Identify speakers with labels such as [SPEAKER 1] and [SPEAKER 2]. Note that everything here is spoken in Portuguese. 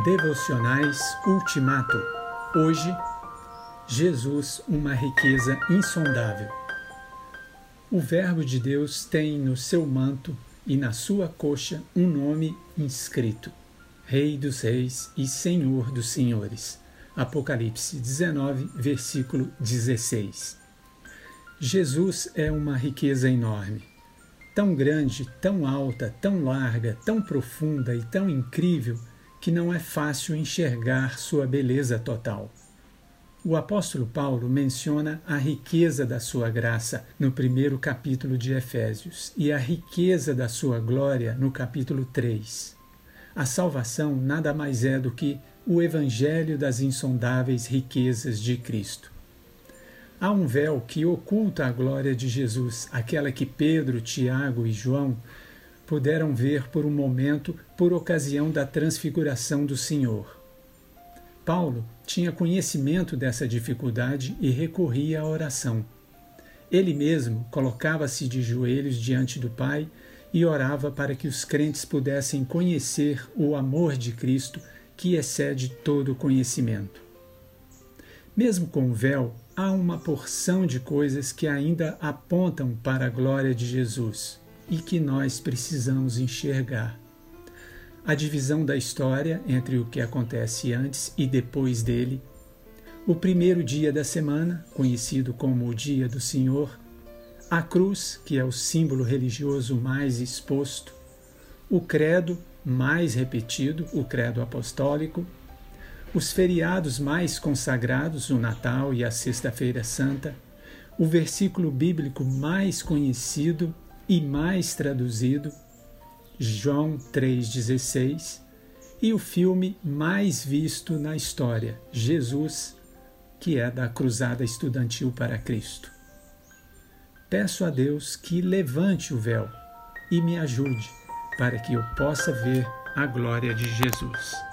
[SPEAKER 1] Devocionais Ultimato. Hoje, Jesus, uma riqueza insondável. O Verbo de Deus tem no seu manto e na sua coxa um nome inscrito: Rei dos Reis e Senhor dos Senhores. Apocalipse 19, versículo 16. Jesus é uma riqueza enorme. Tão grande, tão alta, tão larga, tão profunda e tão incrível que não é fácil enxergar sua beleza total. O apóstolo Paulo menciona a riqueza da sua graça no primeiro capítulo de Efésios e a riqueza da sua glória no capítulo 3. A salvação nada mais é do que o evangelho das insondáveis riquezas de Cristo. Há um véu que oculta a glória de Jesus, aquela que Pedro, Tiago e João puderam ver por um momento por ocasião da transfiguração do Senhor. Paulo tinha conhecimento dessa dificuldade e recorria à oração. Ele mesmo colocava-se de joelhos diante do Pai e orava para que os crentes pudessem conhecer o amor de Cristo que excede todo conhecimento. Mesmo com o véu, há uma porção de coisas que ainda apontam para a glória de Jesus e que nós precisamos enxergar. A divisão da história entre o que acontece antes e depois dele, o primeiro dia da semana, conhecido como o Dia do Senhor, a cruz, que é o símbolo religioso mais exposto, o credo mais repetido, o credo apostólico, os feriados mais consagrados, o Natal e a Sexta-feira Santa, o versículo bíblico mais conhecido e mais traduzido, João 3,16, e o filme mais visto na história, Jesus, que é da Cruzada Estudantil para Cristo. Peço a Deus que levante o véu e me ajude para que eu possa ver a glória de Jesus.